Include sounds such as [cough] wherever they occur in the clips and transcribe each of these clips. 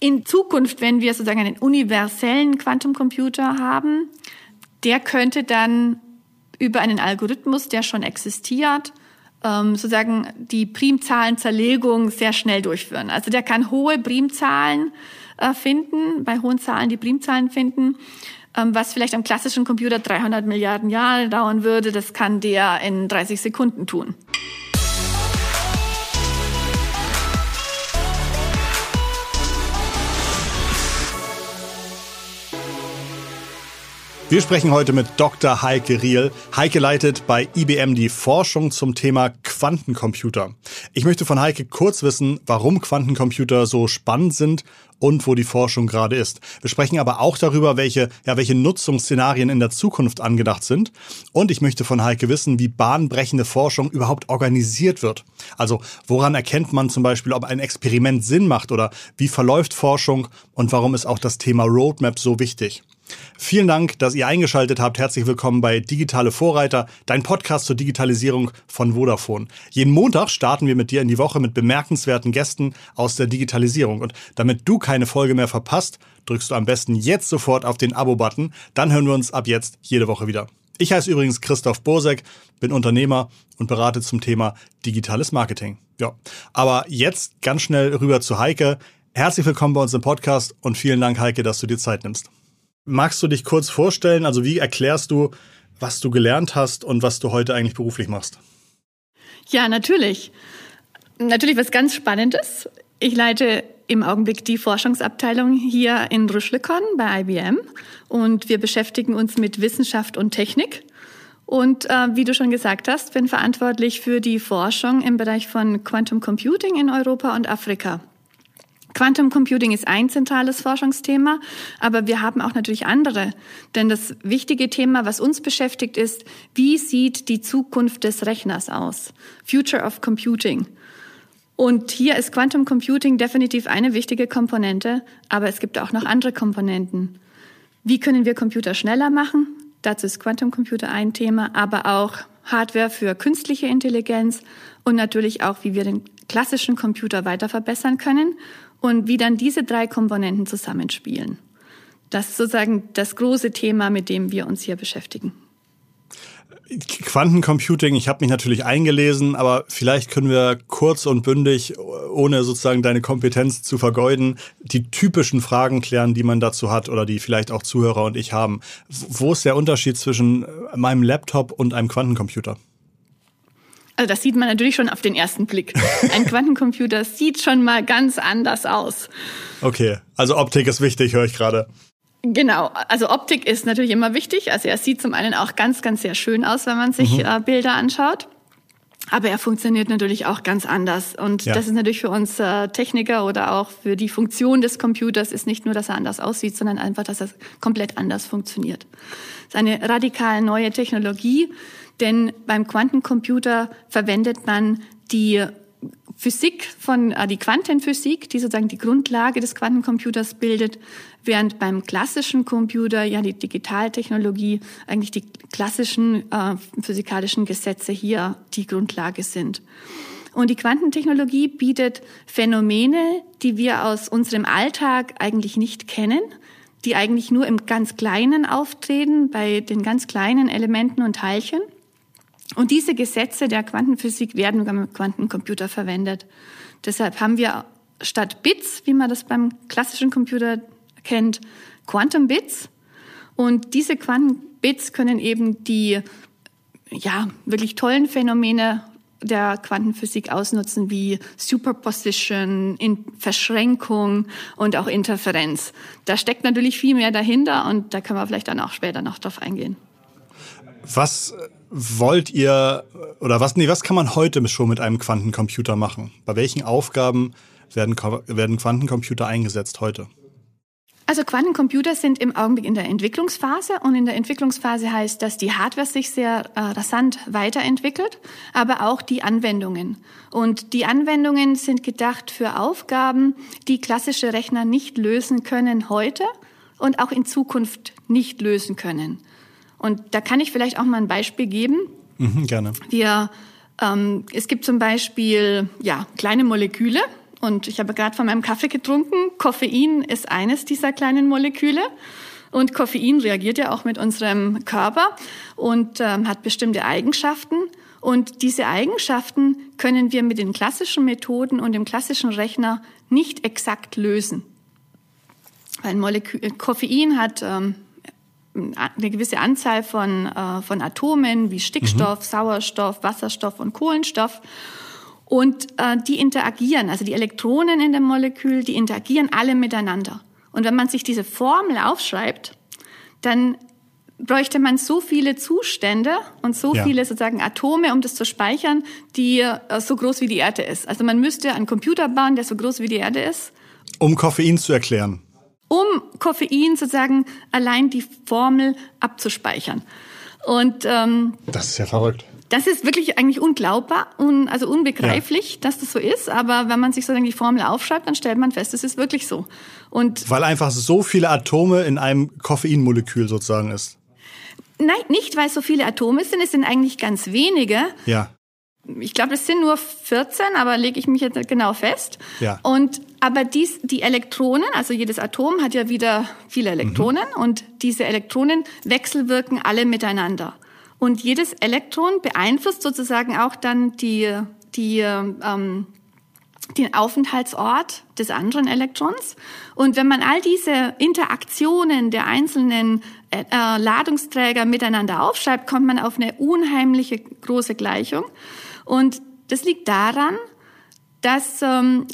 In Zukunft, wenn wir sozusagen einen universellen Quantumcomputer haben, der könnte dann über einen Algorithmus, der schon existiert, ähm, sozusagen die Primzahlenzerlegung sehr schnell durchführen. Also der kann hohe Primzahlen äh, finden, bei hohen Zahlen die Primzahlen finden, ähm, was vielleicht am klassischen Computer 300 Milliarden Jahre dauern würde, das kann der in 30 Sekunden tun. Wir sprechen heute mit Dr. Heike Riel. Heike leitet bei IBM die Forschung zum Thema Quantencomputer. Ich möchte von Heike kurz wissen, warum Quantencomputer so spannend sind und wo die Forschung gerade ist. Wir sprechen aber auch darüber, welche, ja, welche Nutzungsszenarien in der Zukunft angedacht sind. Und ich möchte von Heike wissen, wie bahnbrechende Forschung überhaupt organisiert wird. Also woran erkennt man zum Beispiel, ob ein Experiment Sinn macht oder wie verläuft Forschung und warum ist auch das Thema Roadmap so wichtig. Vielen Dank, dass ihr eingeschaltet habt. Herzlich willkommen bei Digitale Vorreiter, dein Podcast zur Digitalisierung von Vodafone. Jeden Montag starten wir mit dir in die Woche mit bemerkenswerten Gästen aus der Digitalisierung. Und damit du keine Folge mehr verpasst, drückst du am besten jetzt sofort auf den Abo-Button. Dann hören wir uns ab jetzt jede Woche wieder. Ich heiße übrigens Christoph Bosek, bin Unternehmer und berate zum Thema digitales Marketing. Ja, aber jetzt ganz schnell rüber zu Heike. Herzlich willkommen bei uns im Podcast und vielen Dank, Heike, dass du dir Zeit nimmst. Magst du dich kurz vorstellen? Also wie erklärst du, was du gelernt hast und was du heute eigentlich beruflich machst? Ja, natürlich. Natürlich was ganz Spannendes. Ich leite im Augenblick die Forschungsabteilung hier in Rüschlikon bei IBM und wir beschäftigen uns mit Wissenschaft und Technik. Und äh, wie du schon gesagt hast, bin verantwortlich für die Forschung im Bereich von Quantum Computing in Europa und Afrika. Quantum Computing ist ein zentrales Forschungsthema, aber wir haben auch natürlich andere. Denn das wichtige Thema, was uns beschäftigt, ist, wie sieht die Zukunft des Rechners aus? Future of Computing. Und hier ist Quantum Computing definitiv eine wichtige Komponente, aber es gibt auch noch andere Komponenten. Wie können wir Computer schneller machen? Dazu ist Quantum Computer ein Thema, aber auch Hardware für künstliche Intelligenz und natürlich auch, wie wir den klassischen Computer weiter verbessern können und wie dann diese drei Komponenten zusammenspielen. Das ist sozusagen das große Thema, mit dem wir uns hier beschäftigen. Quantencomputing, ich habe mich natürlich eingelesen, aber vielleicht können wir kurz und bündig, ohne sozusagen deine Kompetenz zu vergeuden, die typischen Fragen klären, die man dazu hat oder die vielleicht auch Zuhörer und ich haben. Wo ist der Unterschied zwischen meinem Laptop und einem Quantencomputer? Also das sieht man natürlich schon auf den ersten Blick. [laughs] Ein Quantencomputer sieht schon mal ganz anders aus. Okay, also Optik ist wichtig, höre ich gerade. Genau, also Optik ist natürlich immer wichtig. Also er sieht zum einen auch ganz, ganz sehr schön aus, wenn man sich mhm. äh, Bilder anschaut. Aber er funktioniert natürlich auch ganz anders. Und ja. das ist natürlich für uns äh, Techniker oder auch für die Funktion des Computers ist nicht nur, dass er anders aussieht, sondern einfach, dass er komplett anders funktioniert. Es ist eine radikal neue Technologie, denn beim Quantencomputer verwendet man die Physik von äh, die Quantenphysik, die sozusagen die Grundlage des Quantencomputers bildet, während beim klassischen Computer ja die Digitaltechnologie eigentlich die klassischen äh, physikalischen Gesetze hier die Grundlage sind. Und die Quantentechnologie bietet Phänomene, die wir aus unserem Alltag eigentlich nicht kennen, die eigentlich nur im ganz Kleinen auftreten, bei den ganz kleinen Elementen und Teilchen. Und diese Gesetze der Quantenphysik werden beim Quantencomputer verwendet. Deshalb haben wir statt Bits, wie man das beim klassischen Computer kennt, Quantum Bits. Und diese Quantum Bits können eben die ja, wirklich tollen Phänomene der Quantenphysik ausnutzen, wie Superposition, in Verschränkung und auch Interferenz. Da steckt natürlich viel mehr dahinter und da können wir vielleicht dann auch später noch drauf eingehen. Was wollt ihr oder was, nee, was kann man heute schon mit einem Quantencomputer machen? Bei welchen Aufgaben werden, werden Quantencomputer eingesetzt heute? Also Quantencomputer sind im Augenblick in der Entwicklungsphase und in der Entwicklungsphase heißt, dass die Hardware sich sehr äh, rasant weiterentwickelt, aber auch die Anwendungen. Und die Anwendungen sind gedacht für Aufgaben, die klassische Rechner nicht lösen können heute und auch in Zukunft nicht lösen können. Und da kann ich vielleicht auch mal ein Beispiel geben. Mhm, gerne. Wir, ähm, es gibt zum Beispiel ja, kleine Moleküle Und ich habe gerade von meinem Kaffee getrunken. Koffein ist eines dieser kleinen Moleküle. Und Koffein reagiert ja auch mit unserem Körper und ähm, hat bestimmte Eigenschaften. Und diese Eigenschaften können wir mit den klassischen Methoden und dem klassischen Rechner nicht exakt lösen. Weil Molekül Koffein hat ähm, eine gewisse Anzahl von, äh, von Atomen wie Stickstoff, mhm. Sauerstoff, Wasserstoff und Kohlenstoff. Und äh, die interagieren, also die Elektronen in dem Molekül, die interagieren alle miteinander. Und wenn man sich diese Formel aufschreibt, dann bräuchte man so viele Zustände und so ja. viele sozusagen Atome, um das zu speichern, die äh, so groß wie die Erde ist. Also man müsste einen Computer bauen, der so groß wie die Erde ist. Um Koffein zu erklären. Um Koffein sozusagen allein die Formel abzuspeichern. Und ähm, das ist ja verrückt. Das ist wirklich eigentlich unglaubbar, un, also unbegreiflich, ja. dass das so ist. Aber wenn man sich sozusagen die Formel aufschreibt, dann stellt man fest, es ist wirklich so. Und weil einfach so viele Atome in einem Koffeinmolekül sozusagen ist. Nein, nicht weil es so viele Atome sind, es sind eigentlich ganz wenige. Ja. Ich glaube, es sind nur 14, aber lege ich mich jetzt genau fest. Ja. Und aber dies, die Elektronen, also jedes Atom hat ja wieder viele Elektronen mhm. und diese Elektronen wechselwirken alle miteinander. Und jedes Elektron beeinflusst sozusagen auch dann die, die, ähm, den Aufenthaltsort des anderen Elektrons. Und wenn man all diese Interaktionen der einzelnen äh, Ladungsträger miteinander aufschreibt, kommt man auf eine unheimliche große Gleichung. Und das liegt daran, dass ähm,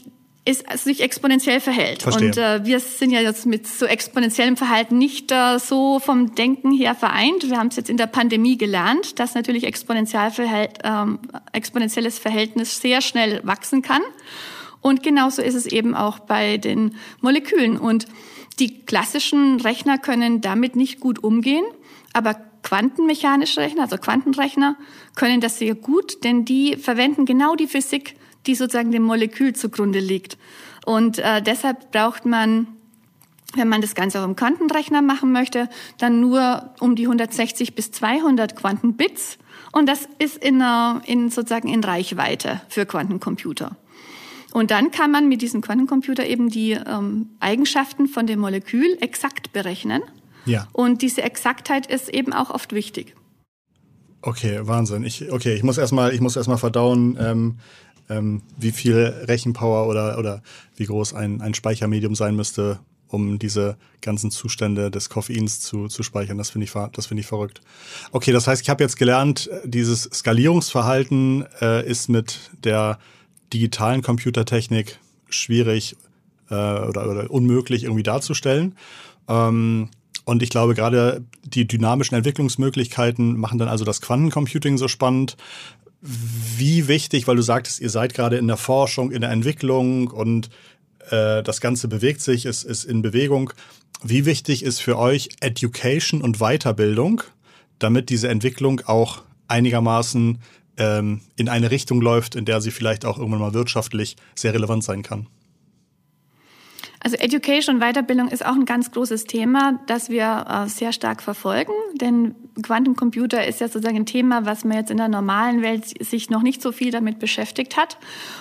es sich exponentiell verhält. Verstehe. Und äh, wir sind ja jetzt mit so exponentiellem Verhalten nicht äh, so vom Denken her vereint. Wir haben es jetzt in der Pandemie gelernt, dass natürlich exponentiell verhält, ähm, exponentielles Verhältnis sehr schnell wachsen kann. Und genauso ist es eben auch bei den Molekülen. Und die klassischen Rechner können damit nicht gut umgehen, aber quantenmechanische Rechner, also Quantenrechner, können das sehr gut, denn die verwenden genau die Physik, die sozusagen dem Molekül zugrunde liegt. Und äh, deshalb braucht man wenn man das Ganze auch im Quantenrechner machen möchte, dann nur um die 160 bis 200 Quantenbits. Und das ist in, in sozusagen in Reichweite für Quantencomputer. Und dann kann man mit diesem Quantencomputer eben die ähm, Eigenschaften von dem Molekül exakt berechnen. Ja. Und diese Exaktheit ist eben auch oft wichtig. Okay, Wahnsinn. Ich, okay, ich muss erstmal, ich muss erstmal verdauen, ähm, ähm, wie viel Rechenpower oder, oder wie groß ein, ein Speichermedium sein müsste, um diese ganzen Zustände des Koffeins zu, zu speichern. Das finde ich, das ich verrückt. Okay, das heißt, ich habe jetzt gelernt, dieses Skalierungsverhalten äh, ist mit der digitalen Computertechnik schwierig äh, oder, oder unmöglich irgendwie darzustellen. Ähm, und ich glaube, gerade die dynamischen Entwicklungsmöglichkeiten machen dann also das Quantencomputing so spannend. Wie wichtig, weil du sagtest, ihr seid gerade in der Forschung, in der Entwicklung und äh, das Ganze bewegt sich, ist, ist in Bewegung. Wie wichtig ist für euch Education und Weiterbildung, damit diese Entwicklung auch einigermaßen ähm, in eine Richtung läuft, in der sie vielleicht auch irgendwann mal wirtschaftlich sehr relevant sein kann? Also Education Weiterbildung ist auch ein ganz großes Thema, das wir äh, sehr stark verfolgen, denn Quantencomputer ist ja sozusagen ein Thema, was man jetzt in der normalen Welt sich noch nicht so viel damit beschäftigt hat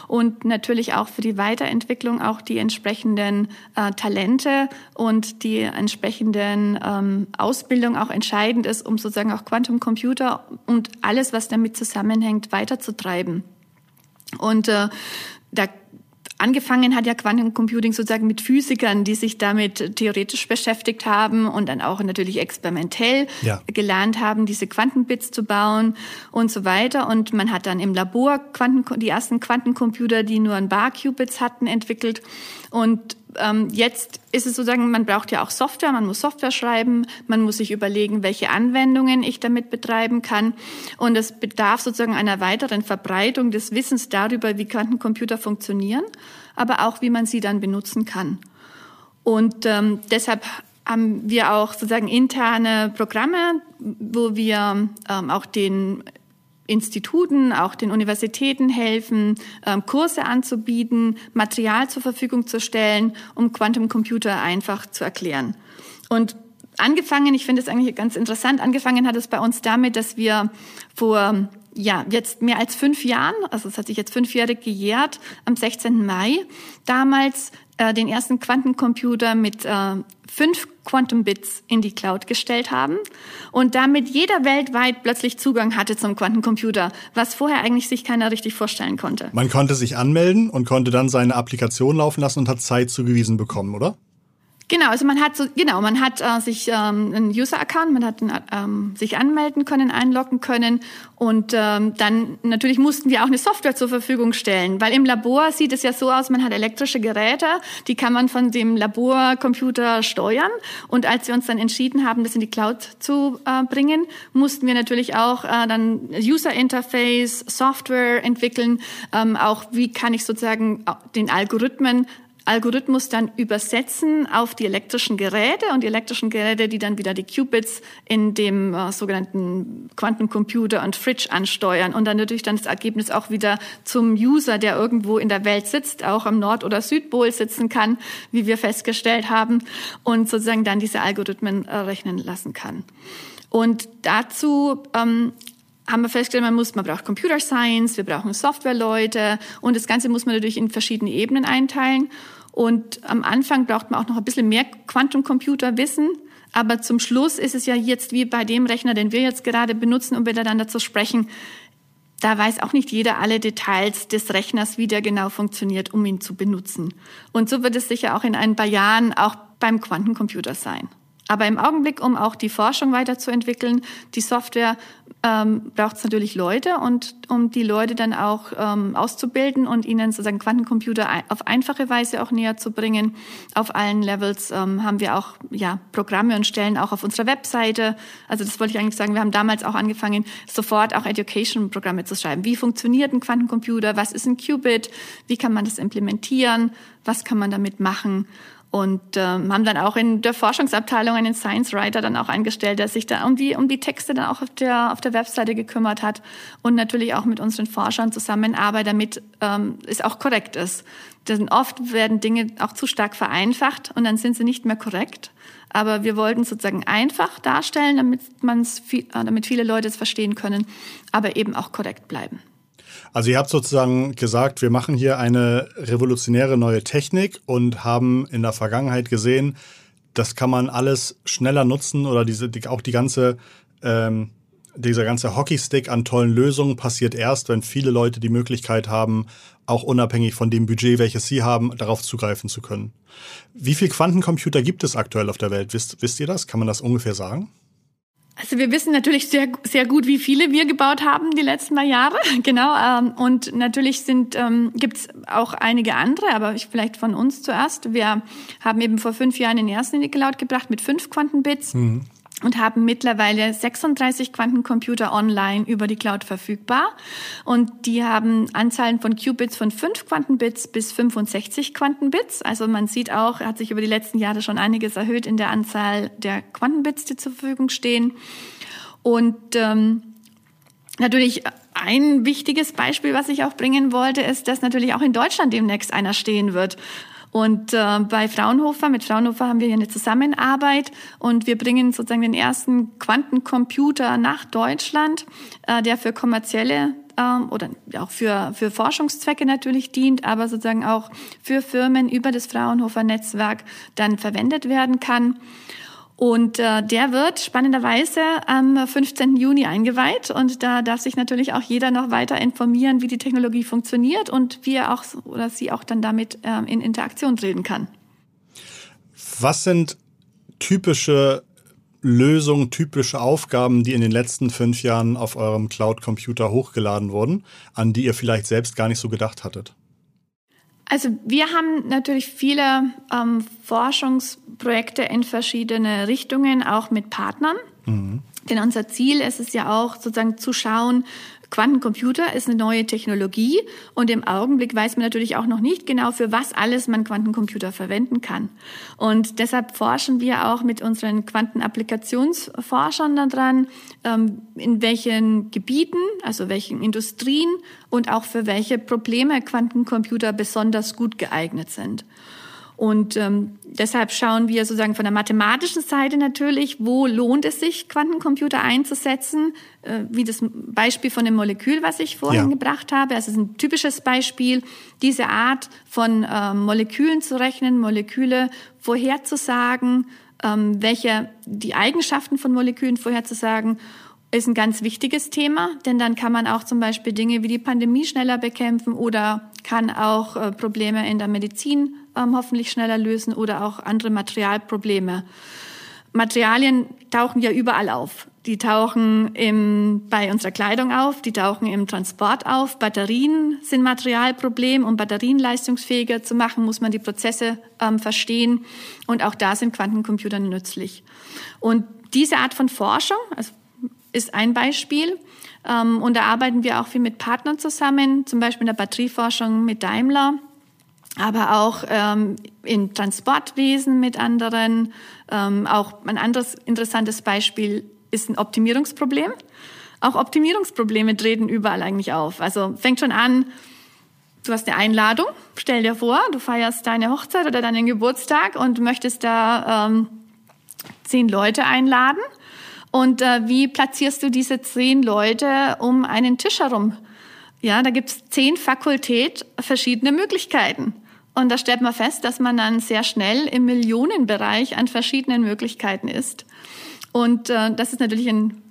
und natürlich auch für die Weiterentwicklung auch die entsprechenden äh, Talente und die entsprechenden ähm, Ausbildung auch entscheidend ist, um sozusagen auch Quantencomputer und alles, was damit zusammenhängt, weiterzutreiben. Und äh, da Angefangen hat ja Quantencomputing sozusagen mit Physikern, die sich damit theoretisch beschäftigt haben und dann auch natürlich experimentell ja. gelernt haben, diese Quantenbits zu bauen und so weiter. Und man hat dann im Labor Quanten, die ersten Quantencomputer, die nur ein Bar-Qubits hatten, entwickelt. Und ähm, jetzt ist es sozusagen, man braucht ja auch Software, man muss Software schreiben, man muss sich überlegen, welche Anwendungen ich damit betreiben kann. Und es bedarf sozusagen einer weiteren Verbreitung des Wissens darüber, wie Quantencomputer funktionieren, aber auch, wie man sie dann benutzen kann. Und ähm, deshalb haben wir auch sozusagen interne Programme, wo wir ähm, auch den Instituten, auch den Universitäten helfen, ähm, Kurse anzubieten, Material zur Verfügung zu stellen, um Quantum Computer einfach zu erklären. Und angefangen, ich finde es eigentlich ganz interessant, angefangen hat es bei uns damit, dass wir vor ja, jetzt mehr als fünf Jahren, also es hat sich jetzt fünfjährig gejährt, am 16. Mai, damals äh, den ersten Quantencomputer mit äh, fünf Quantum Bits in die Cloud gestellt haben und damit jeder weltweit plötzlich Zugang hatte zum Quantencomputer, was vorher eigentlich sich keiner richtig vorstellen konnte. Man konnte sich anmelden und konnte dann seine Applikation laufen lassen und hat Zeit zugewiesen bekommen, oder? Genau, also man hat so genau, man hat äh, sich ähm, einen User-Account, man hat ähm, sich anmelden können, einloggen können und ähm, dann natürlich mussten wir auch eine Software zur Verfügung stellen, weil im Labor sieht es ja so aus, man hat elektrische Geräte, die kann man von dem Laborcomputer steuern und als wir uns dann entschieden haben, das in die Cloud zu äh, bringen, mussten wir natürlich auch äh, dann User-Interface, Software entwickeln, ähm, auch wie kann ich sozusagen den Algorithmen Algorithmus dann übersetzen auf die elektrischen Geräte und die elektrischen Geräte, die dann wieder die Qubits in dem äh, sogenannten Quantencomputer und Fridge ansteuern und dann natürlich dann das Ergebnis auch wieder zum User, der irgendwo in der Welt sitzt, auch am Nord- oder Südpol sitzen kann, wie wir festgestellt haben, und sozusagen dann diese Algorithmen äh, rechnen lassen kann. Und dazu ähm, haben wir festgestellt, man muss, man braucht Computer Science, wir brauchen Softwareleute und das Ganze muss man natürlich in verschiedene Ebenen einteilen. Und am Anfang braucht man auch noch ein bisschen mehr Quantencomputerwissen. Aber zum Schluss ist es ja jetzt wie bei dem Rechner, den wir jetzt gerade benutzen, um miteinander zu sprechen. Da weiß auch nicht jeder alle Details des Rechners, wie der genau funktioniert, um ihn zu benutzen. Und so wird es sicher auch in ein paar Jahren auch beim Quantencomputer sein. Aber im Augenblick, um auch die Forschung weiterzuentwickeln, die Software ähm, braucht es natürlich Leute und um die Leute dann auch ähm, auszubilden und ihnen sozusagen Quantencomputer auf einfache Weise auch näher zu bringen. Auf allen Levels ähm, haben wir auch ja Programme und Stellen auch auf unserer Webseite. Also das wollte ich eigentlich sagen. Wir haben damals auch angefangen, sofort auch Education-Programme zu schreiben. Wie funktioniert ein Quantencomputer? Was ist ein Qubit? Wie kann man das implementieren? Was kann man damit machen? Und ähm, haben dann auch in der Forschungsabteilung einen Science Writer dann auch eingestellt, der sich da um die, um die Texte dann auch auf der, auf der Webseite gekümmert hat und natürlich auch mit unseren Forschern zusammenarbeitet, damit ähm, es auch korrekt ist. Denn oft werden Dinge auch zu stark vereinfacht und dann sind sie nicht mehr korrekt. Aber wir wollten sozusagen einfach darstellen, damit, man's viel, äh, damit viele Leute es verstehen können, aber eben auch korrekt bleiben. Also ihr habt sozusagen gesagt, wir machen hier eine revolutionäre neue Technik und haben in der Vergangenheit gesehen, das kann man alles schneller nutzen oder diese, die, auch die ganze, ähm, dieser ganze Hockeystick an tollen Lösungen passiert erst, wenn viele Leute die Möglichkeit haben, auch unabhängig von dem Budget, welches sie haben, darauf zugreifen zu können. Wie viele Quantencomputer gibt es aktuell auf der Welt? Wisst, wisst ihr das? Kann man das ungefähr sagen? Also wir wissen natürlich sehr, sehr gut, wie viele wir gebaut haben die letzten paar Jahre. [laughs] Genau. Ähm, und natürlich sind ähm, gibt es auch einige andere, aber ich vielleicht von uns zuerst. Wir haben eben vor fünf Jahren den ersten in die Cloud gebracht mit fünf Quantenbits. Mhm und haben mittlerweile 36 Quantencomputer online über die Cloud verfügbar. Und die haben Anzahlen von Qubits von 5 Quantenbits bis 65 Quantenbits. Also man sieht auch, hat sich über die letzten Jahre schon einiges erhöht in der Anzahl der Quantenbits, die zur Verfügung stehen. Und ähm, natürlich ein wichtiges Beispiel, was ich auch bringen wollte, ist, dass natürlich auch in Deutschland demnächst einer stehen wird. Und äh, bei Fraunhofer, mit Fraunhofer haben wir hier eine Zusammenarbeit und wir bringen sozusagen den ersten Quantencomputer nach Deutschland, äh, der für kommerzielle ähm, oder auch für, für Forschungszwecke natürlich dient, aber sozusagen auch für Firmen über das Fraunhofer Netzwerk dann verwendet werden kann. Und äh, der wird spannenderweise am 15. Juni eingeweiht und da darf sich natürlich auch jeder noch weiter informieren, wie die Technologie funktioniert und wie er auch oder sie auch dann damit äh, in Interaktion treten kann. Was sind typische Lösungen, typische Aufgaben, die in den letzten fünf Jahren auf eurem Cloud-Computer hochgeladen wurden, an die ihr vielleicht selbst gar nicht so gedacht hattet? Also wir haben natürlich viele ähm, Forschungsprojekte in verschiedene Richtungen, auch mit Partnern. Mhm. Denn unser Ziel ist es ja auch, sozusagen zu schauen, Quantencomputer ist eine neue Technologie und im Augenblick weiß man natürlich auch noch nicht genau, für was alles man Quantencomputer verwenden kann. Und deshalb forschen wir auch mit unseren Quantenapplikationsforschern daran, ähm, in welchen Gebieten, also welchen Industrien und auch für welche Probleme Quantencomputer besonders gut geeignet sind. Und ähm, deshalb schauen wir sozusagen von der mathematischen Seite natürlich, wo lohnt es sich, Quantencomputer einzusetzen, äh, wie das Beispiel von dem Molekül, was ich vorhin ja. gebracht habe. Also es ist ein typisches Beispiel, diese Art von ähm, Molekülen zu rechnen, Moleküle vorherzusagen, ähm, welche die Eigenschaften von Molekülen vorherzusagen ist ein ganz wichtiges Thema, denn dann kann man auch zum Beispiel Dinge wie die Pandemie schneller bekämpfen oder kann auch äh, Probleme in der Medizin ähm, hoffentlich schneller lösen oder auch andere Materialprobleme. Materialien tauchen ja überall auf. Die tauchen im, bei unserer Kleidung auf, die tauchen im Transport auf. Batterien sind Materialproblem. Um Batterien leistungsfähiger zu machen, muss man die Prozesse ähm, verstehen. Und auch da sind Quantencomputer nützlich. Und diese Art von Forschung, also ist ein Beispiel. Ähm, und da arbeiten wir auch viel mit Partnern zusammen, zum Beispiel in der Batterieforschung mit Daimler, aber auch ähm, im Transportwesen mit anderen. Ähm, auch ein anderes interessantes Beispiel ist ein Optimierungsproblem. Auch Optimierungsprobleme treten überall eigentlich auf. Also fängt schon an, du hast eine Einladung, stell dir vor, du feierst deine Hochzeit oder deinen Geburtstag und möchtest da ähm, zehn Leute einladen. Und äh, wie platzierst du diese zehn Leute um einen Tisch herum? Ja, da gibt's zehn Fakultät verschiedene Möglichkeiten. Und da stellt man fest, dass man dann sehr schnell im Millionenbereich an verschiedenen Möglichkeiten ist. Und äh, das ist natürlich ein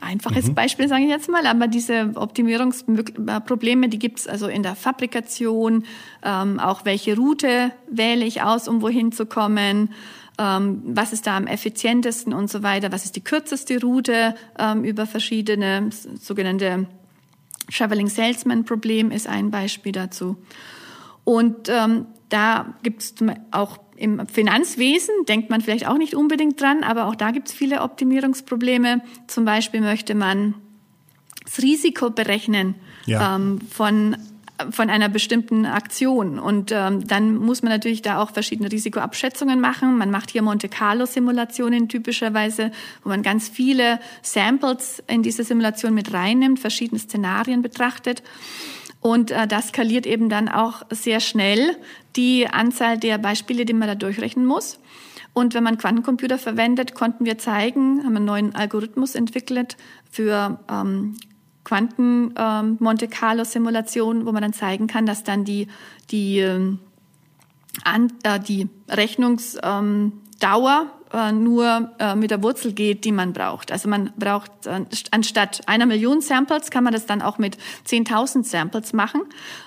einfaches mhm. Beispiel, sage ich jetzt mal, aber diese Optimierungsprobleme, die gibt's also in der Fabrikation, ähm, auch welche Route wähle ich aus, um wohin zu kommen, ähm, was ist da am effizientesten und so weiter, was ist die kürzeste Route ähm, über verschiedene sogenannte Traveling Salesman Problem ist ein Beispiel dazu. Und ähm, da gibt es auch im Finanzwesen, denkt man vielleicht auch nicht unbedingt dran, aber auch da gibt es viele Optimierungsprobleme. Zum Beispiel möchte man das Risiko berechnen ja. ähm, von von einer bestimmten Aktion. Und ähm, dann muss man natürlich da auch verschiedene Risikoabschätzungen machen. Man macht hier Monte Carlo-Simulationen typischerweise, wo man ganz viele Samples in diese Simulation mit reinnimmt, verschiedene Szenarien betrachtet. Und äh, das skaliert eben dann auch sehr schnell die Anzahl der Beispiele, die man da durchrechnen muss. Und wenn man Quantencomputer verwendet, konnten wir zeigen, haben einen neuen Algorithmus entwickelt für ähm, Quanten ähm, Monte Carlo Simulation, wo man dann zeigen kann, dass dann die die ähm, an, äh, die Rechnungsdauer äh, nur äh, mit der Wurzel geht, die man braucht. Also man braucht äh, anstatt einer Million Samples kann man das dann auch mit 10.000 Samples machen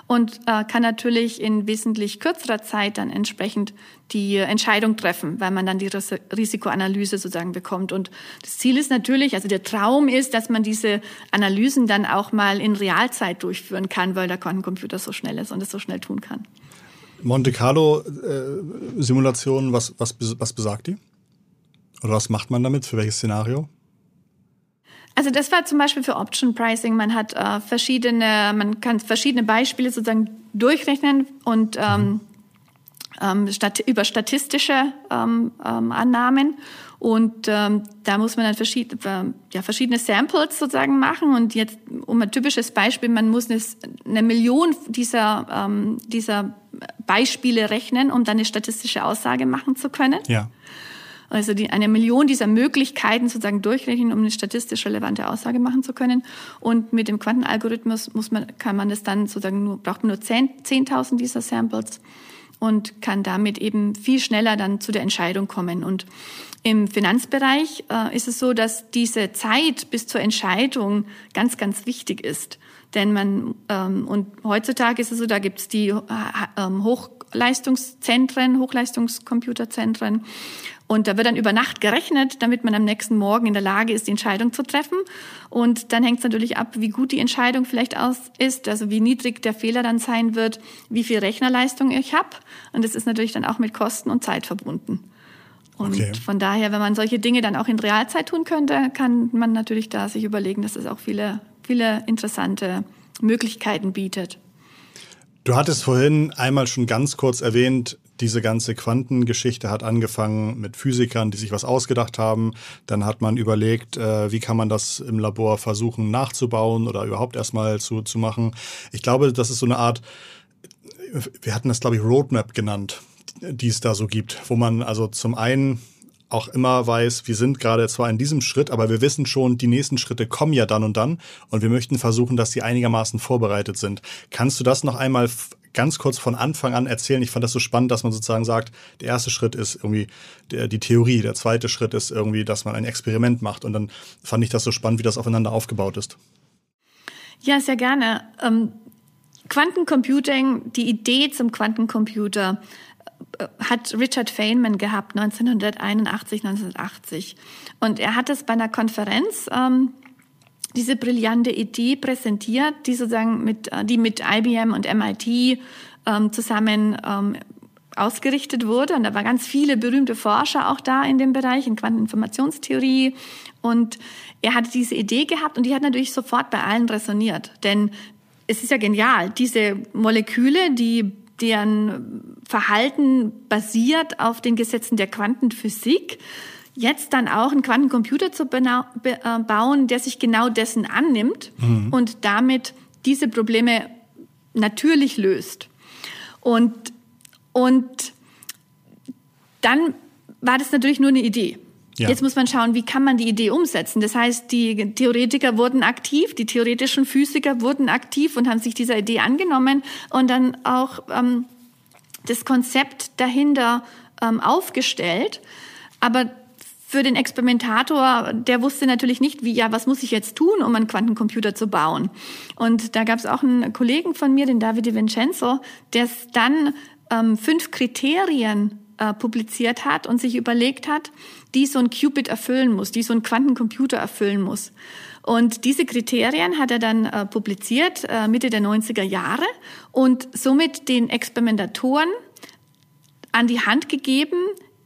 und kann natürlich in wesentlich kürzerer Zeit dann entsprechend die Entscheidung treffen, weil man dann die Risikoanalyse sozusagen bekommt. Und das Ziel ist natürlich, also der Traum ist, dass man diese Analysen dann auch mal in Realzeit durchführen kann, weil der Quantencomputer so schnell ist und es so schnell tun kann. Monte Carlo äh, Simulation, was, was, was besagt die? Oder was macht man damit? Für welches Szenario? Also das war zum Beispiel für Option Pricing. Man hat äh, verschiedene, man kann verschiedene Beispiele sozusagen durchrechnen und ähm, mhm. ähm, stat über statistische ähm, ähm, Annahmen. Und ähm, da muss man dann verschiedene, äh, ja, verschiedene Samples sozusagen machen. Und jetzt, um ein typisches Beispiel, man muss eine, eine Million dieser, ähm, dieser Beispiele rechnen, um dann eine statistische Aussage machen zu können. Ja also die, eine Million dieser Möglichkeiten sozusagen durchrechnen, um eine statistisch relevante Aussage machen zu können. Und mit dem Quantenalgorithmus muss man, kann man das dann sozusagen nur, braucht man nur 10.000 10 dieser Samples und kann damit eben viel schneller dann zu der Entscheidung kommen. Und im Finanzbereich äh, ist es so, dass diese Zeit bis zur Entscheidung ganz, ganz wichtig ist. Denn man, ähm, und heutzutage ist es so, da gibt's die äh, ähm, Hochleistungszentren, Hochleistungscomputerzentren. Und da wird dann über Nacht gerechnet, damit man am nächsten Morgen in der Lage ist, die Entscheidung zu treffen. Und dann hängt es natürlich ab, wie gut die Entscheidung vielleicht aus ist, also wie niedrig der Fehler dann sein wird, wie viel Rechnerleistung ich habe. Und das ist natürlich dann auch mit Kosten und Zeit verbunden. Und okay. von daher, wenn man solche Dinge dann auch in Realzeit tun könnte, kann man natürlich da sich überlegen, dass es auch viele, viele interessante Möglichkeiten bietet. Du hattest vorhin einmal schon ganz kurz erwähnt, diese ganze Quantengeschichte hat angefangen mit Physikern, die sich was ausgedacht haben. Dann hat man überlegt, äh, wie kann man das im Labor versuchen nachzubauen oder überhaupt erstmal zu, zu machen. Ich glaube, das ist so eine Art, wir hatten das, glaube ich, Roadmap genannt die es da so gibt, wo man also zum einen auch immer weiß, wir sind gerade zwar in diesem Schritt, aber wir wissen schon, die nächsten Schritte kommen ja dann und dann und wir möchten versuchen, dass sie einigermaßen vorbereitet sind. Kannst du das noch einmal ganz kurz von Anfang an erzählen? Ich fand das so spannend, dass man sozusagen sagt, der erste Schritt ist irgendwie der, die Theorie, der zweite Schritt ist irgendwie, dass man ein Experiment macht und dann fand ich das so spannend, wie das aufeinander aufgebaut ist. Ja, sehr gerne. Ähm, Quantencomputing, die Idee zum Quantencomputer äh, hat Richard Feynman gehabt 1981, 1980. Und er hat es bei einer Konferenz ähm, diese brillante Idee präsentiert, die sozusagen mit, äh, die mit IBM und MIT ähm, zusammen ähm, ausgerichtet wurde. Und da waren ganz viele berühmte Forscher auch da in dem Bereich, in Quanteninformationstheorie. Und er hatte diese Idee gehabt und die hat natürlich sofort bei allen resoniert. Denn es ist ja genial, diese Moleküle, die deren Verhalten basiert auf den Gesetzen der Quantenphysik, jetzt dann auch einen Quantencomputer zu äh, bauen, der sich genau dessen annimmt mhm. und damit diese Probleme natürlich löst. Und, und dann war das natürlich nur eine Idee. Ja. Jetzt muss man schauen, wie kann man die Idee umsetzen. Das heißt, die Theoretiker wurden aktiv, die theoretischen Physiker wurden aktiv und haben sich dieser Idee angenommen und dann auch ähm, das Konzept dahinter ähm, aufgestellt. Aber für den Experimentator, der wusste natürlich nicht, wie, ja, was muss ich jetzt tun, um einen Quantencomputer zu bauen. Und da gab es auch einen Kollegen von mir, den Davide Vincenzo, der dann ähm, fünf Kriterien äh, publiziert hat und sich überlegt hat, die so ein Qubit erfüllen muss, die so ein Quantencomputer erfüllen muss. Und diese Kriterien hat er dann äh, publiziert äh, Mitte der 90er Jahre und somit den Experimentatoren an die Hand gegeben,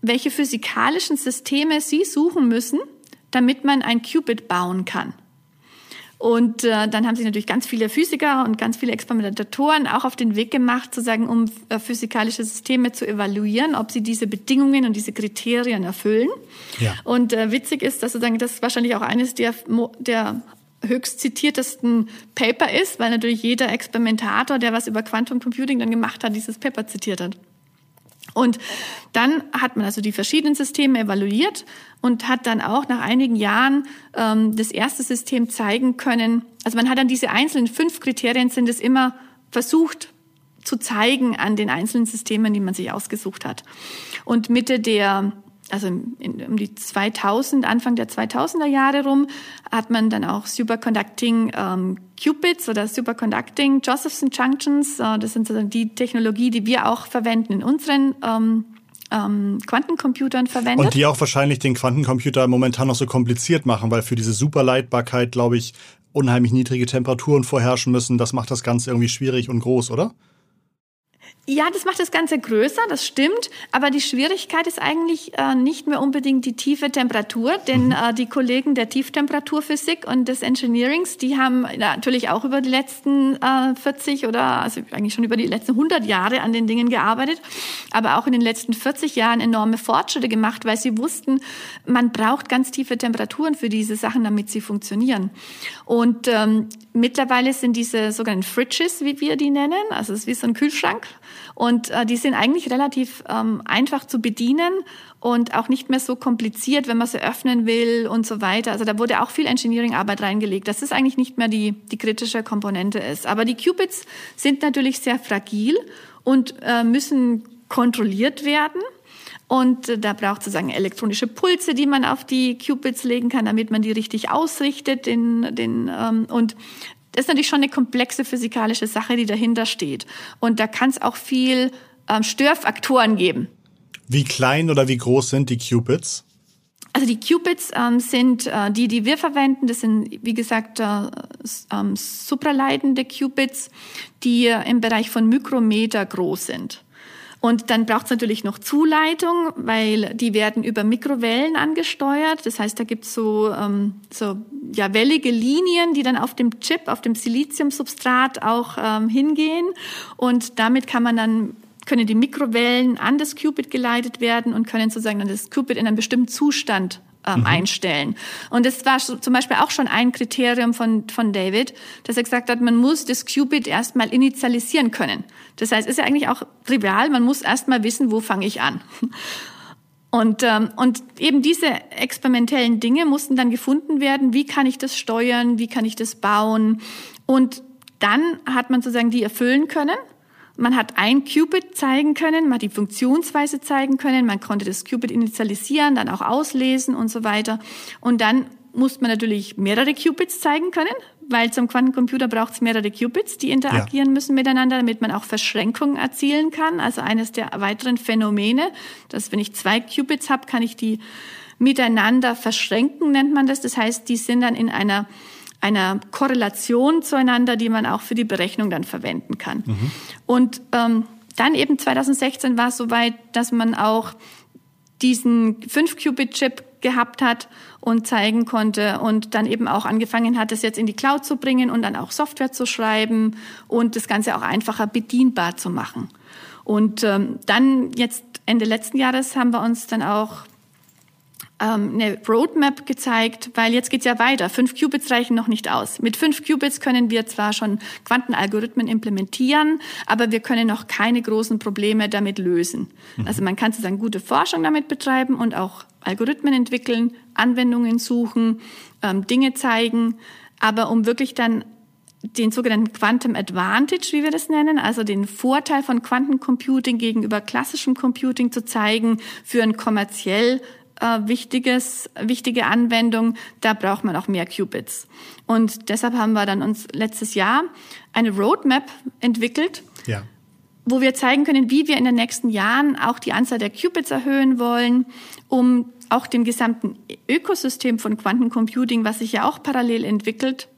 welche physikalischen Systeme sie suchen müssen, damit man ein Qubit bauen kann. Und äh, dann haben sich natürlich ganz viele Physiker und ganz viele Experimentatoren auch auf den Weg gemacht, sozusagen, um äh, physikalische Systeme zu evaluieren, ob sie diese Bedingungen und diese Kriterien erfüllen. Ja. Und äh, witzig ist, dass sozusagen das wahrscheinlich auch eines der, der höchst zitiertesten Paper ist, weil natürlich jeder Experimentator, der was über Quantum Computing dann gemacht hat, dieses Paper zitiert hat. Und dann hat man also die verschiedenen Systeme evaluiert und hat dann auch nach einigen Jahren ähm, das erste System zeigen können. Also man hat dann diese einzelnen fünf Kriterien sind es immer versucht zu zeigen an den einzelnen Systemen, die man sich ausgesucht hat. Und Mitte der also in, um die 2000, Anfang der 2000er Jahre rum, hat man dann auch Superconducting ähm, Qubits oder Superconducting Josephson Junctions. Äh, das sind sozusagen die Technologie, die wir auch verwenden in unseren ähm, ähm, Quantencomputern verwendet. Und die auch wahrscheinlich den Quantencomputer momentan noch so kompliziert machen, weil für diese Superleitbarkeit, glaube ich, unheimlich niedrige Temperaturen vorherrschen müssen. Das macht das Ganze irgendwie schwierig und groß, oder? Ja, das macht das Ganze größer, das stimmt. Aber die Schwierigkeit ist eigentlich äh, nicht mehr unbedingt die tiefe Temperatur, denn mhm. äh, die Kollegen der Tieftemperaturphysik und des Engineerings, die haben natürlich auch über die letzten äh, 40 oder also eigentlich schon über die letzten 100 Jahre an den Dingen gearbeitet, aber auch in den letzten 40 Jahren enorme Fortschritte gemacht, weil sie wussten, man braucht ganz tiefe Temperaturen für diese Sachen, damit sie funktionieren. Und ähm, mittlerweile sind diese sogenannten Fridges, wie wir die nennen, also es ist wie so ein Kühlschrank, und äh, die sind eigentlich relativ ähm, einfach zu bedienen und auch nicht mehr so kompliziert, wenn man sie öffnen will und so weiter. Also da wurde auch viel Engineering-Arbeit reingelegt, dass es eigentlich nicht mehr die, die kritische Komponente ist. Aber die Qubits sind natürlich sehr fragil und äh, müssen kontrolliert werden. Und äh, da braucht es sozusagen elektronische Pulse, die man auf die Qubits legen kann, damit man die richtig ausrichtet. Den, den, ähm, und das ist natürlich schon eine komplexe physikalische Sache, die dahinter steht. Und da kann es auch viel ähm, Störfaktoren geben. Wie klein oder wie groß sind die Qubits? Also die Qubits ähm, sind äh, die, die wir verwenden. Das sind, wie gesagt, äh, ähm, supraleitende Qubits, die äh, im Bereich von Mikrometer groß sind. Und dann braucht es natürlich noch Zuleitung, weil die werden über Mikrowellen angesteuert. Das heißt, da gibt's so, ähm, so ja, wellige Linien, die dann auf dem Chip, auf dem Siliziumsubstrat auch ähm, hingehen. Und damit kann man dann können die Mikrowellen an das Qubit geleitet werden und können sozusagen dann das Qubit in einem bestimmten Zustand ähm, mhm. einstellen. Und das war zum Beispiel auch schon ein Kriterium von, von David, dass er gesagt hat, man muss das Qubit erstmal initialisieren können. Das heißt, ist ja eigentlich auch trivial, man muss erstmal wissen, wo fange ich an. Und, ähm, und eben diese experimentellen Dinge mussten dann gefunden werden. Wie kann ich das steuern? Wie kann ich das bauen? Und dann hat man sozusagen die erfüllen können. Man hat ein Qubit zeigen können, man hat die Funktionsweise zeigen können, man konnte das Qubit initialisieren, dann auch auslesen und so weiter. Und dann muss man natürlich mehrere Qubits zeigen können, weil zum Quantencomputer braucht es mehrere Qubits, die interagieren ja. müssen miteinander, damit man auch Verschränkungen erzielen kann. Also eines der weiteren Phänomene, dass wenn ich zwei Qubits habe, kann ich die miteinander verschränken, nennt man das. Das heißt, die sind dann in einer einer Korrelation zueinander, die man auch für die Berechnung dann verwenden kann. Mhm. Und ähm, dann eben 2016 war es soweit, dass man auch diesen 5-Qubit-Chip gehabt hat und zeigen konnte und dann eben auch angefangen hat, das jetzt in die Cloud zu bringen und dann auch Software zu schreiben und das Ganze auch einfacher bedienbar zu machen. Und ähm, dann jetzt Ende letzten Jahres haben wir uns dann auch ähm, eine Roadmap gezeigt, weil jetzt geht's ja weiter. Fünf Qubits reichen noch nicht aus. Mit fünf Qubits können wir zwar schon Quantenalgorithmen implementieren, aber wir können noch keine großen Probleme damit lösen. Mhm. Also man kann sozusagen gute Forschung damit betreiben und auch Algorithmen entwickeln, Anwendungen suchen, ähm, Dinge zeigen. Aber um wirklich dann den sogenannten Quantum Advantage, wie wir das nennen, also den Vorteil von Quantencomputing gegenüber klassischem Computing zu zeigen für ein kommerziell äh, wichtiges, wichtige Anwendung, da braucht man auch mehr Qubits. Und deshalb haben wir dann uns letztes Jahr eine Roadmap entwickelt, ja. Wo wir zeigen können, wie wir in den nächsten Jahren auch die Anzahl der Qubits erhöhen wollen, um auch dem gesamten Ökosystem von Quantencomputing, was sich ja auch parallel entwickelt,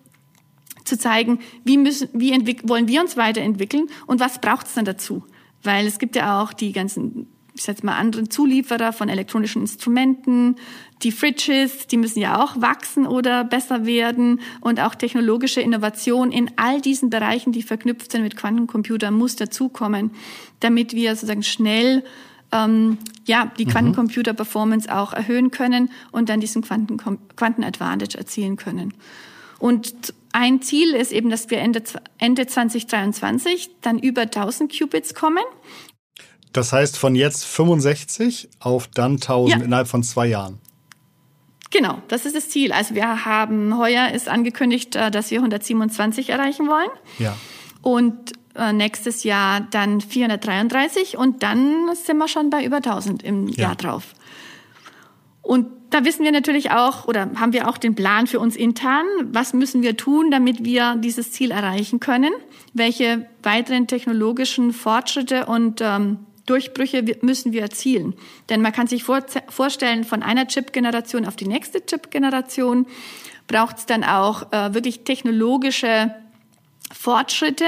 zu zeigen, wie, müssen, wie wollen wir uns weiterentwickeln und was braucht es dann dazu? Weil es gibt ja auch die ganzen ich sag mal, anderen Zulieferer von elektronischen Instrumenten, die Fridges, die müssen ja auch wachsen oder besser werden und auch technologische Innovation in all diesen Bereichen, die verknüpft sind mit Quantencomputern, muss dazukommen, damit wir sozusagen schnell ähm, ja, die mhm. Quantencomputer-Performance auch erhöhen können und dann diesen Quanten-Advantage erzielen können. Und ein Ziel ist eben, dass wir Ende, Ende 2023 dann über 1000 Qubits kommen. Das heißt von jetzt 65 auf dann 1000 ja. innerhalb von zwei Jahren. Genau, das ist das Ziel. Also wir haben heuer ist angekündigt, äh, dass wir 127 erreichen wollen. Ja. Und äh, nächstes Jahr dann 433 und dann sind wir schon bei über 1000 im ja. Jahr drauf. Und da wissen wir natürlich auch oder haben wir auch den Plan für uns intern, was müssen wir tun, damit wir dieses Ziel erreichen können, welche weiteren technologischen Fortschritte und ähm, Durchbrüche müssen wir erzielen. Denn man kann sich vorstellen, von einer Chip-Generation auf die nächste Chip-Generation braucht es dann auch äh, wirklich technologische Fortschritte,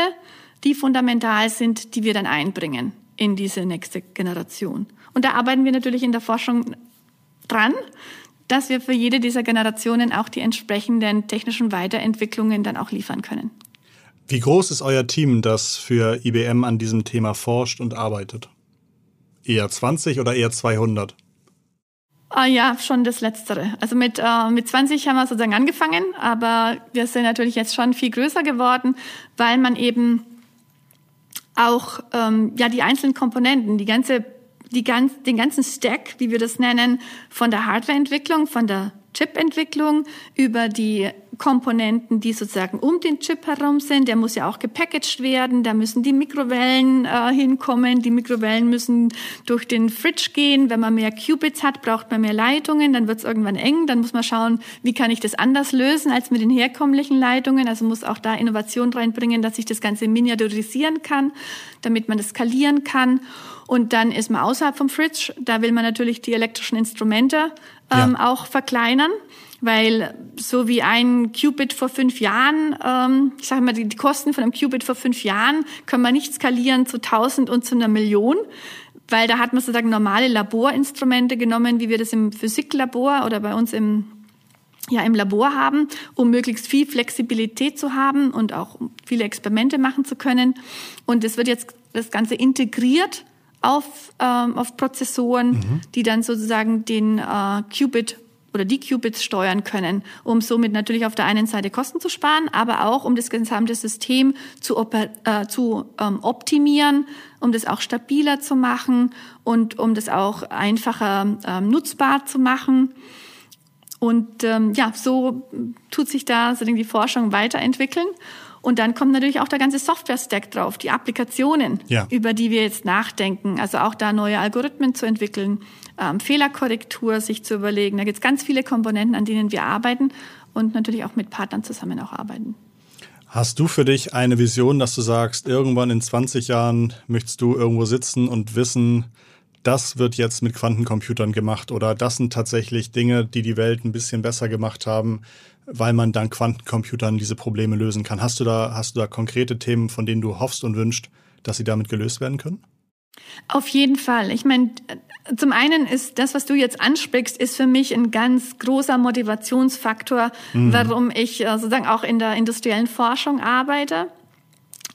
die fundamental sind, die wir dann einbringen in diese nächste Generation. Und da arbeiten wir natürlich in der Forschung dran, dass wir für jede dieser Generationen auch die entsprechenden technischen Weiterentwicklungen dann auch liefern können. Wie groß ist euer Team, das für IBM an diesem Thema forscht und arbeitet? Eher 20 oder eher 200? Ah, ja, schon das Letztere. Also mit, äh, mit 20 haben wir sozusagen angefangen, aber wir sind natürlich jetzt schon viel größer geworden, weil man eben auch ähm, ja die einzelnen Komponenten, die ganze, die ganz, den ganzen Stack, wie wir das nennen, von der Hardwareentwicklung, von der Chipentwicklung über die Komponenten, die sozusagen um den Chip herum sind. Der muss ja auch gepackaged werden. Da müssen die Mikrowellen äh, hinkommen. Die Mikrowellen müssen durch den Fridge gehen. Wenn man mehr Qubits hat, braucht man mehr Leitungen. Dann wird es irgendwann eng. Dann muss man schauen, wie kann ich das anders lösen als mit den herkömmlichen Leitungen. Also muss auch da Innovation reinbringen, dass ich das Ganze miniaturisieren kann, damit man das skalieren kann. Und dann ist man außerhalb vom Fridge. Da will man natürlich die elektrischen Instrumente ähm, ja. auch verkleinern. Weil so wie ein Qubit vor fünf Jahren, ähm, ich sage mal, die, die Kosten von einem Qubit vor fünf Jahren können wir nicht skalieren zu tausend und zu einer Million, weil da hat man sozusagen normale Laborinstrumente genommen, wie wir das im Physiklabor oder bei uns im ja im Labor haben, um möglichst viel Flexibilität zu haben und auch viele Experimente machen zu können. Und es wird jetzt das Ganze integriert auf, ähm, auf Prozessoren, mhm. die dann sozusagen den äh, Qubit oder die Qubits steuern können, um somit natürlich auf der einen Seite Kosten zu sparen, aber auch um das gesamte System zu, äh, zu ähm, optimieren, um das auch stabiler zu machen und um das auch einfacher ähm, nutzbar zu machen. Und ähm, ja, so tut sich da so die Forschung weiterentwickeln. Und dann kommt natürlich auch der ganze Software-Stack drauf, die Applikationen, ja. über die wir jetzt nachdenken. Also auch da neue Algorithmen zu entwickeln, ähm, Fehlerkorrektur sich zu überlegen. Da gibt es ganz viele Komponenten, an denen wir arbeiten und natürlich auch mit Partnern zusammen auch arbeiten. Hast du für dich eine Vision, dass du sagst, irgendwann in 20 Jahren möchtest du irgendwo sitzen und wissen, das wird jetzt mit Quantencomputern gemacht oder das sind tatsächlich Dinge, die die Welt ein bisschen besser gemacht haben, weil man dank Quantencomputern diese Probleme lösen kann. Hast du da, hast du da konkrete Themen, von denen du hoffst und wünschst, dass sie damit gelöst werden können? Auf jeden Fall. Ich meine, zum einen ist das, was du jetzt ansprichst, ist für mich ein ganz großer Motivationsfaktor, mhm. warum ich äh, sozusagen auch in der industriellen Forschung arbeite.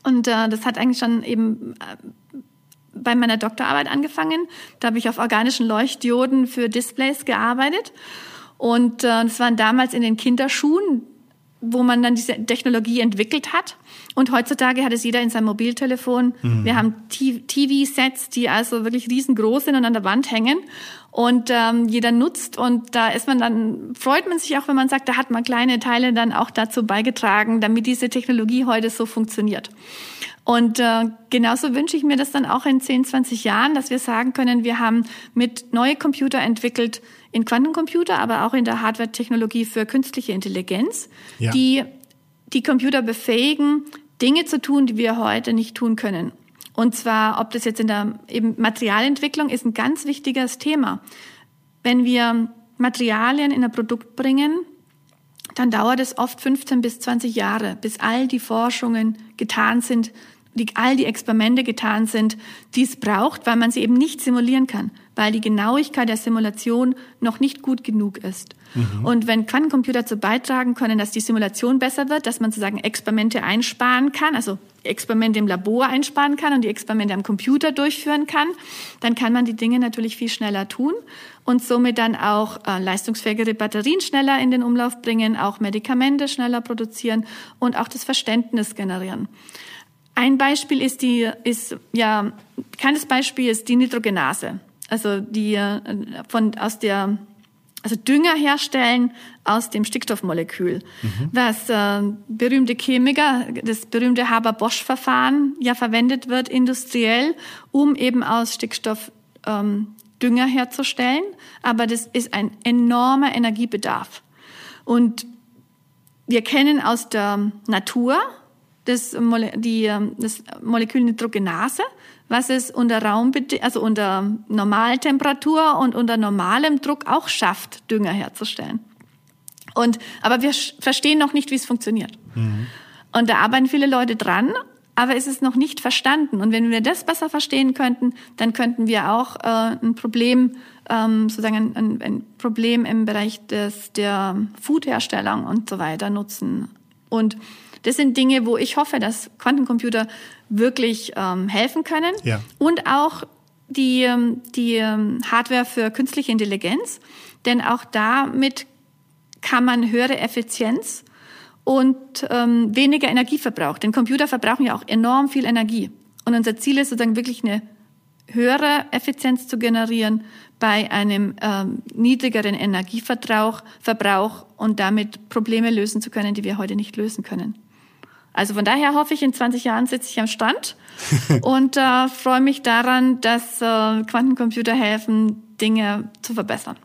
Und äh, das hat eigentlich schon eben äh, bei meiner Doktorarbeit angefangen. Da habe ich auf organischen Leuchtdioden für Displays gearbeitet. Und äh, das waren damals in den Kinderschuhen, wo man dann diese Technologie entwickelt hat. Und heutzutage hat es jeder in seinem Mobiltelefon. Mhm. Wir haben TV-Sets, die also wirklich riesengroß sind und an der Wand hängen. Und ähm, jeder nutzt und da ist man dann, freut man sich auch, wenn man sagt, da hat man kleine Teile dann auch dazu beigetragen, damit diese Technologie heute so funktioniert. Und äh, genauso wünsche ich mir das dann auch in 10, 20 Jahren, dass wir sagen können, wir haben mit neue Computer entwickelt, in Quantencomputer, aber auch in der Hardware-Technologie für künstliche Intelligenz, ja. die die Computer befähigen, Dinge zu tun, die wir heute nicht tun können. Und zwar, ob das jetzt in der eben Materialentwicklung ist ein ganz wichtiges Thema. Wenn wir Materialien in ein Produkt bringen, dann dauert es oft 15 bis 20 Jahre, bis all die Forschungen getan sind, die, all die Experimente getan sind, die es braucht, weil man sie eben nicht simulieren kann, weil die Genauigkeit der Simulation noch nicht gut genug ist. Mhm. Und wenn Quantencomputer dazu beitragen können, dass die Simulation besser wird, dass man sozusagen Experimente einsparen kann, also Experimente im Labor einsparen kann und die Experimente am Computer durchführen kann, dann kann man die Dinge natürlich viel schneller tun und somit dann auch äh, leistungsfähigere Batterien schneller in den Umlauf bringen, auch Medikamente schneller produzieren und auch das Verständnis generieren. Ein Beispiel ist die, ist, ja, keines Beispiel ist die Nitrogenase. Also die, äh, von, aus der, also Dünger herstellen aus dem Stickstoffmolekül. Mhm. Was äh, berühmte Chemiker, das berühmte Haber-Bosch-Verfahren ja verwendet wird industriell, um eben aus Stickstoff ähm, Dünger herzustellen. Aber das ist ein enormer Energiebedarf. Und wir kennen aus der Natur, das, Mole die, ähm, das Molekül Nitrogenase, was es unter Raum, also unter Normaltemperatur und unter normalem Druck auch schafft, Dünger herzustellen. Und, aber wir verstehen noch nicht, wie es funktioniert. Mhm. Und da arbeiten viele Leute dran, aber es ist noch nicht verstanden. Und wenn wir das besser verstehen könnten, dann könnten wir auch äh, ein Problem, ähm, sozusagen ein, ein Problem im Bereich des, der Foodherstellung und so weiter nutzen. Und das sind Dinge, wo ich hoffe, dass Quantencomputer wirklich ähm, helfen können. Ja. Und auch die, ähm, die ähm, Hardware für künstliche Intelligenz. Denn auch damit kann man höhere Effizienz und ähm, weniger Energieverbrauch. Denn Computer verbrauchen ja auch enorm viel Energie. Und unser Ziel ist sozusagen wirklich eine höhere Effizienz zu generieren bei einem ähm, niedrigeren Energieverbrauch Verbrauch und damit Probleme lösen zu können, die wir heute nicht lösen können. Also von daher hoffe ich, in 20 Jahren sitze ich am Strand [laughs] und äh, freue mich daran, dass äh, Quantencomputer helfen, Dinge zu verbessern.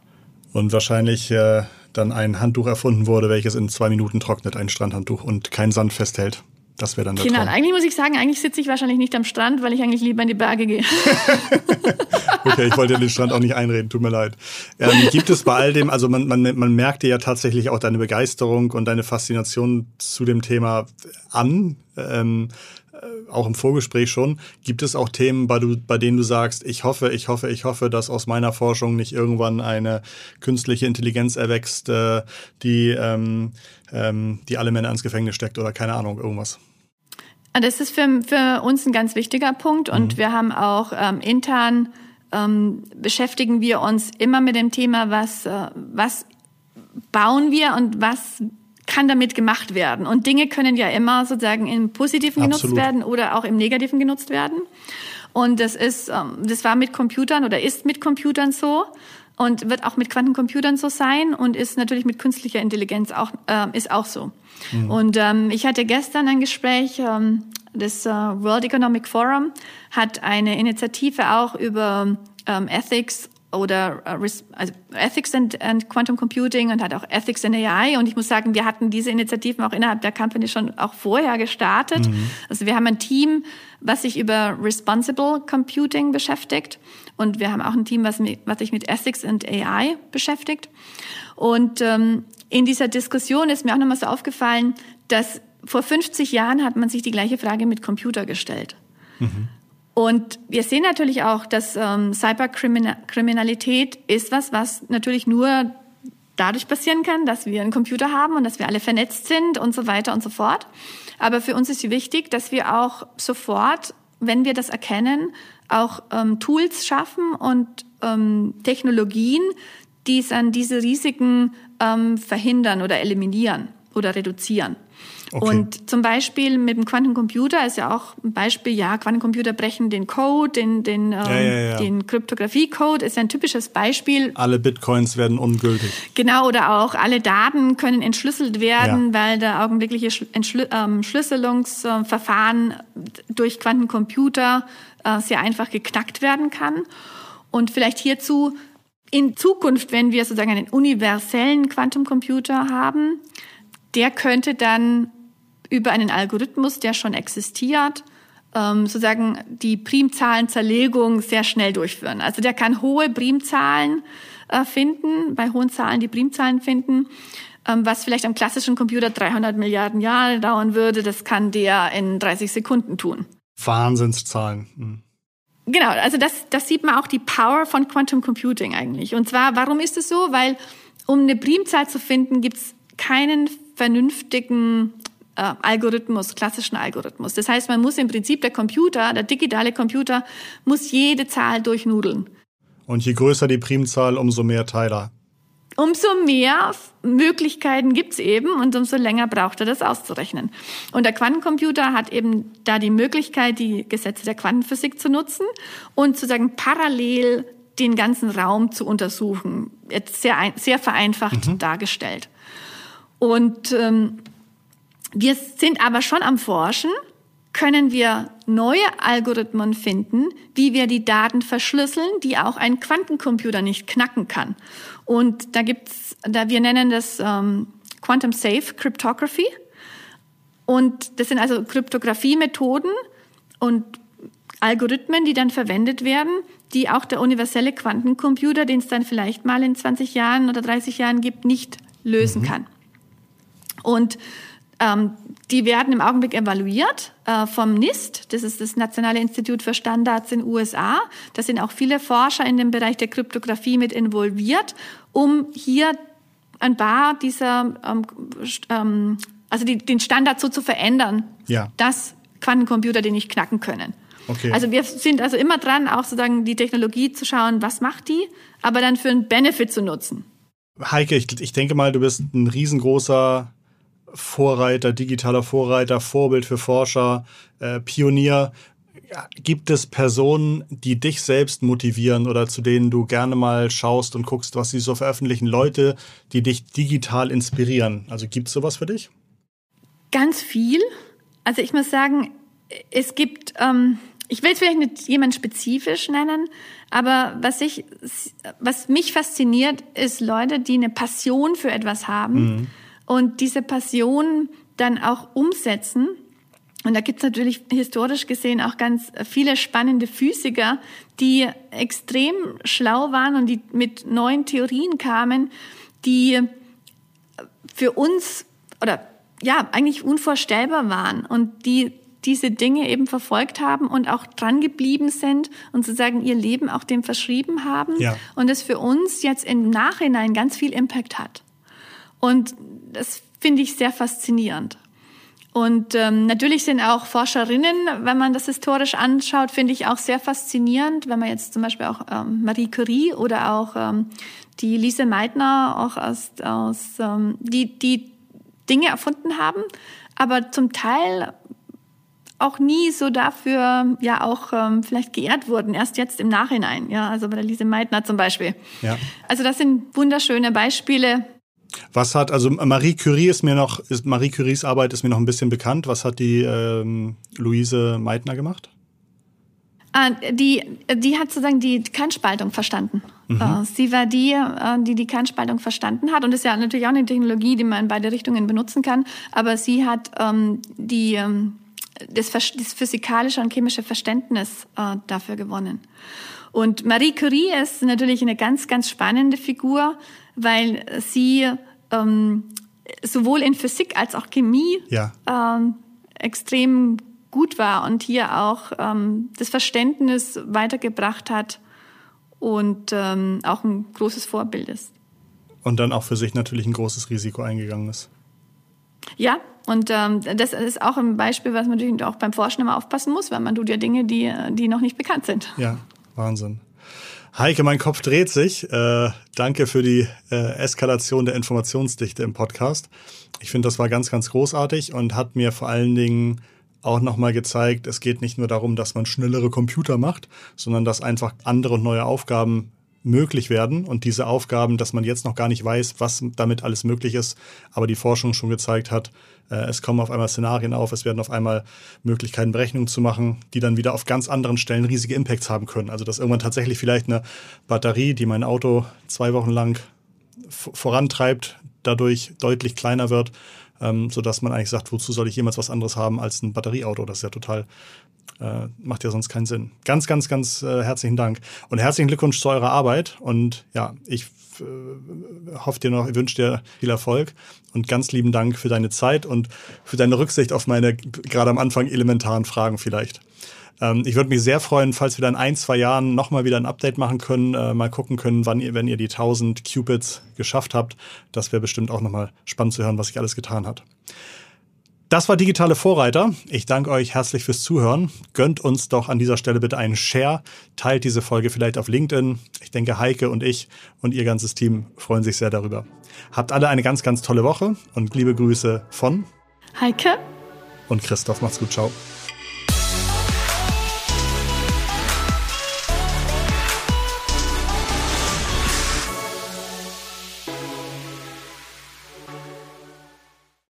Und wahrscheinlich äh, dann ein Handtuch erfunden wurde, welches in zwei Minuten trocknet, ein Strandhandtuch und keinen Sand festhält. Das wäre dann der Genau, Traum. eigentlich muss ich sagen, eigentlich sitze ich wahrscheinlich nicht am Strand, weil ich eigentlich lieber in die Berge gehe. [laughs] okay, ich wollte den Strand auch nicht einreden, tut mir leid. Ähm, gibt es bei all dem, also man, man, man merkt dir ja tatsächlich auch deine Begeisterung und deine Faszination zu dem Thema an. Ähm, äh, auch im Vorgespräch schon, gibt es auch Themen, bei, du, bei denen du sagst, ich hoffe, ich hoffe, ich hoffe, dass aus meiner Forschung nicht irgendwann eine künstliche Intelligenz erwächst, äh, die, ähm, ähm, die alle Männer ins Gefängnis steckt oder keine Ahnung, irgendwas. Das ist für, für uns ein ganz wichtiger Punkt und mhm. wir haben auch ähm, intern ähm, beschäftigen wir uns immer mit dem Thema, was, äh, was bauen wir und was kann damit gemacht werden. Und Dinge können ja immer sozusagen im Positiven Absolut. genutzt werden oder auch im Negativen genutzt werden. Und das ist, ähm, das war mit Computern oder ist mit Computern so und wird auch mit Quantencomputern so sein und ist natürlich mit künstlicher Intelligenz auch äh, ist auch so. Mhm. Und ähm, ich hatte gestern ein Gespräch. Ähm, das äh, World Economic Forum hat eine Initiative auch über ähm, Ethics oder äh, also Ethics and, and Quantum Computing und hat auch Ethics in AI. Und ich muss sagen, wir hatten diese Initiativen auch innerhalb der Company schon auch vorher gestartet. Mhm. Also wir haben ein Team, was sich über Responsible Computing beschäftigt. Und wir haben auch ein Team, was, was sich mit Ethics and AI beschäftigt. Und ähm, in dieser Diskussion ist mir auch nochmal so aufgefallen, dass vor 50 Jahren hat man sich die gleiche Frage mit Computer gestellt. Mhm. Und wir sehen natürlich auch, dass ähm, Cyberkriminalität ist was, was natürlich nur dadurch passieren kann, dass wir einen Computer haben und dass wir alle vernetzt sind und so weiter und so fort. Aber für uns ist wichtig, dass wir auch sofort, wenn wir das erkennen, auch ähm, Tools schaffen und ähm, Technologien, die es an diese Risiken ähm, verhindern oder eliminieren oder reduzieren. Okay. Und zum Beispiel mit dem Quantencomputer ist ja auch ein Beispiel, ja, Quantencomputer brechen den Code, den, den, ähm, ja, ja, ja. den Kryptographie-Code ist ja ein typisches Beispiel. Alle Bitcoins werden ungültig. Genau, oder auch alle Daten können entschlüsselt werden, weil der augenblickliche Entschlüsselungsverfahren durch Quantencomputer äh, sehr einfach geknackt werden kann. Und vielleicht hierzu in Zukunft, wenn wir sozusagen einen universellen Quantencomputer haben, der könnte dann über einen Algorithmus, der schon existiert, ähm, sozusagen die Primzahlenzerlegung sehr schnell durchführen. Also der kann hohe Primzahlen äh, finden, bei hohen Zahlen die Primzahlen finden, ähm, was vielleicht am klassischen Computer 300 Milliarden Jahre dauern würde, das kann der in 30 Sekunden tun. Wahnsinnszahlen. Mhm. Genau, also das, das sieht man auch die Power von Quantum Computing eigentlich. Und zwar, warum ist es so? Weil um eine Primzahl zu finden, gibt es keinen vernünftigen äh, Algorithmus, klassischen Algorithmus. Das heißt, man muss im Prinzip der Computer, der digitale Computer, muss jede Zahl durchnudeln. Und je größer die Primzahl, umso mehr Teiler. Umso mehr Möglichkeiten gibt's eben und umso länger braucht er das auszurechnen. Und der Quantencomputer hat eben da die Möglichkeit, die Gesetze der Quantenphysik zu nutzen und sozusagen parallel den ganzen Raum zu untersuchen. Jetzt sehr, sehr vereinfacht mhm. dargestellt. Und ähm, wir sind aber schon am Forschen, können wir neue Algorithmen finden, wie wir die Daten verschlüsseln, die auch ein Quantencomputer nicht knacken kann. Und da gibt's, da wir nennen das ähm, Quantum Safe Cryptography. Und das sind also Kryptographie-Methoden und Algorithmen, die dann verwendet werden, die auch der universelle Quantencomputer, den es dann vielleicht mal in 20 Jahren oder 30 Jahren gibt, nicht lösen mhm. kann. Und ähm, die werden im Augenblick evaluiert äh, vom NIST, das ist das Nationale Institut für Standards in den USA. Da sind auch viele Forscher in dem Bereich der Kryptographie mit involviert, um hier ein paar dieser, ähm, ähm, also die, den Standard so zu verändern, ja. dass Quantencomputer den nicht knacken können. Okay. Also wir sind also immer dran, auch sozusagen die Technologie zu schauen, was macht die, aber dann für einen Benefit zu nutzen. Heike, ich, ich denke mal, du bist ein riesengroßer Vorreiter, digitaler Vorreiter, Vorbild für Forscher, äh, Pionier. Gibt es Personen, die dich selbst motivieren oder zu denen du gerne mal schaust und guckst, was sie so veröffentlichen? Leute, die dich digital inspirieren. Also gibt es sowas für dich? Ganz viel. Also ich muss sagen, es gibt, ähm, ich will es vielleicht nicht jemand spezifisch nennen, aber was ich, was mich fasziniert, ist Leute, die eine Passion für etwas haben. Mhm und diese Passion dann auch umsetzen. Und da gibt's natürlich historisch gesehen auch ganz viele spannende Physiker, die extrem schlau waren und die mit neuen Theorien kamen, die für uns oder ja eigentlich unvorstellbar waren und die diese Dinge eben verfolgt haben und auch dran geblieben sind und sozusagen ihr Leben auch dem verschrieben haben ja. und es für uns jetzt im Nachhinein ganz viel Impact hat. Und das finde ich sehr faszinierend. Und ähm, natürlich sind auch Forscherinnen, wenn man das historisch anschaut, finde ich auch sehr faszinierend, wenn man jetzt zum Beispiel auch ähm, Marie Curie oder auch ähm, die Lise Meitner auch aus, aus ähm, die, die Dinge erfunden haben, aber zum Teil auch nie so dafür ja auch ähm, vielleicht geehrt wurden, erst jetzt im Nachhinein. Ja, also bei der Lise Meitner zum Beispiel. Ja. Also das sind wunderschöne Beispiele. Was hat, also Marie Curie ist mir noch, ist, Marie Curies Arbeit ist mir noch ein bisschen bekannt. Was hat die ähm, Luise Meitner gemacht? Ah, die, die hat sozusagen die Kernspaltung verstanden. Mhm. Äh, sie war die, äh, die die Kernspaltung verstanden hat. Und das ist ja natürlich auch eine Technologie, die man in beide Richtungen benutzen kann. Aber sie hat ähm, die, ähm, das, das physikalische und chemische Verständnis äh, dafür gewonnen. Und Marie Curie ist natürlich eine ganz, ganz spannende Figur, weil sie ähm, sowohl in Physik als auch Chemie ja. ähm, extrem gut war und hier auch ähm, das Verständnis weitergebracht hat und ähm, auch ein großes Vorbild ist. Und dann auch für sich natürlich ein großes Risiko eingegangen ist. Ja, und ähm, das ist auch ein Beispiel, was man natürlich auch beim Forschen immer aufpassen muss, weil man tut ja Dinge, die, die noch nicht bekannt sind. Ja, Wahnsinn. Heike, mein Kopf dreht sich. Äh, danke für die äh, Eskalation der Informationsdichte im Podcast. Ich finde, das war ganz, ganz großartig und hat mir vor allen Dingen auch nochmal gezeigt, es geht nicht nur darum, dass man schnellere Computer macht, sondern dass einfach andere und neue Aufgaben möglich werden und diese Aufgaben, dass man jetzt noch gar nicht weiß, was damit alles möglich ist, aber die Forschung schon gezeigt hat, äh, es kommen auf einmal Szenarien auf, es werden auf einmal Möglichkeiten, Berechnungen zu machen, die dann wieder auf ganz anderen Stellen riesige Impacts haben können. Also dass irgendwann tatsächlich vielleicht eine Batterie, die mein Auto zwei Wochen lang vorantreibt, dadurch deutlich kleiner wird, ähm, sodass man eigentlich sagt, wozu soll ich jemals was anderes haben als ein Batterieauto? Das ist ja total äh, macht ja sonst keinen Sinn. Ganz, ganz, ganz äh, herzlichen Dank. Und herzlichen Glückwunsch zu eurer Arbeit. Und ja, ich äh, hoffe dir noch, wünsche dir viel Erfolg und ganz lieben Dank für deine Zeit und für deine Rücksicht auf meine gerade am Anfang elementaren Fragen vielleicht. Ähm, ich würde mich sehr freuen, falls wir dann in ein, zwei Jahren nochmal wieder ein Update machen können, äh, mal gucken können, wann ihr, wenn ihr die 1000 Cupids geschafft habt. Das wäre bestimmt auch nochmal spannend zu hören, was sich alles getan hat. Das war Digitale Vorreiter. Ich danke euch herzlich fürs Zuhören. Gönnt uns doch an dieser Stelle bitte einen Share. Teilt diese Folge vielleicht auf LinkedIn. Ich denke, Heike und ich und ihr ganzes Team freuen sich sehr darüber. Habt alle eine ganz, ganz tolle Woche und liebe Grüße von Heike und Christoph. Macht's gut. Ciao.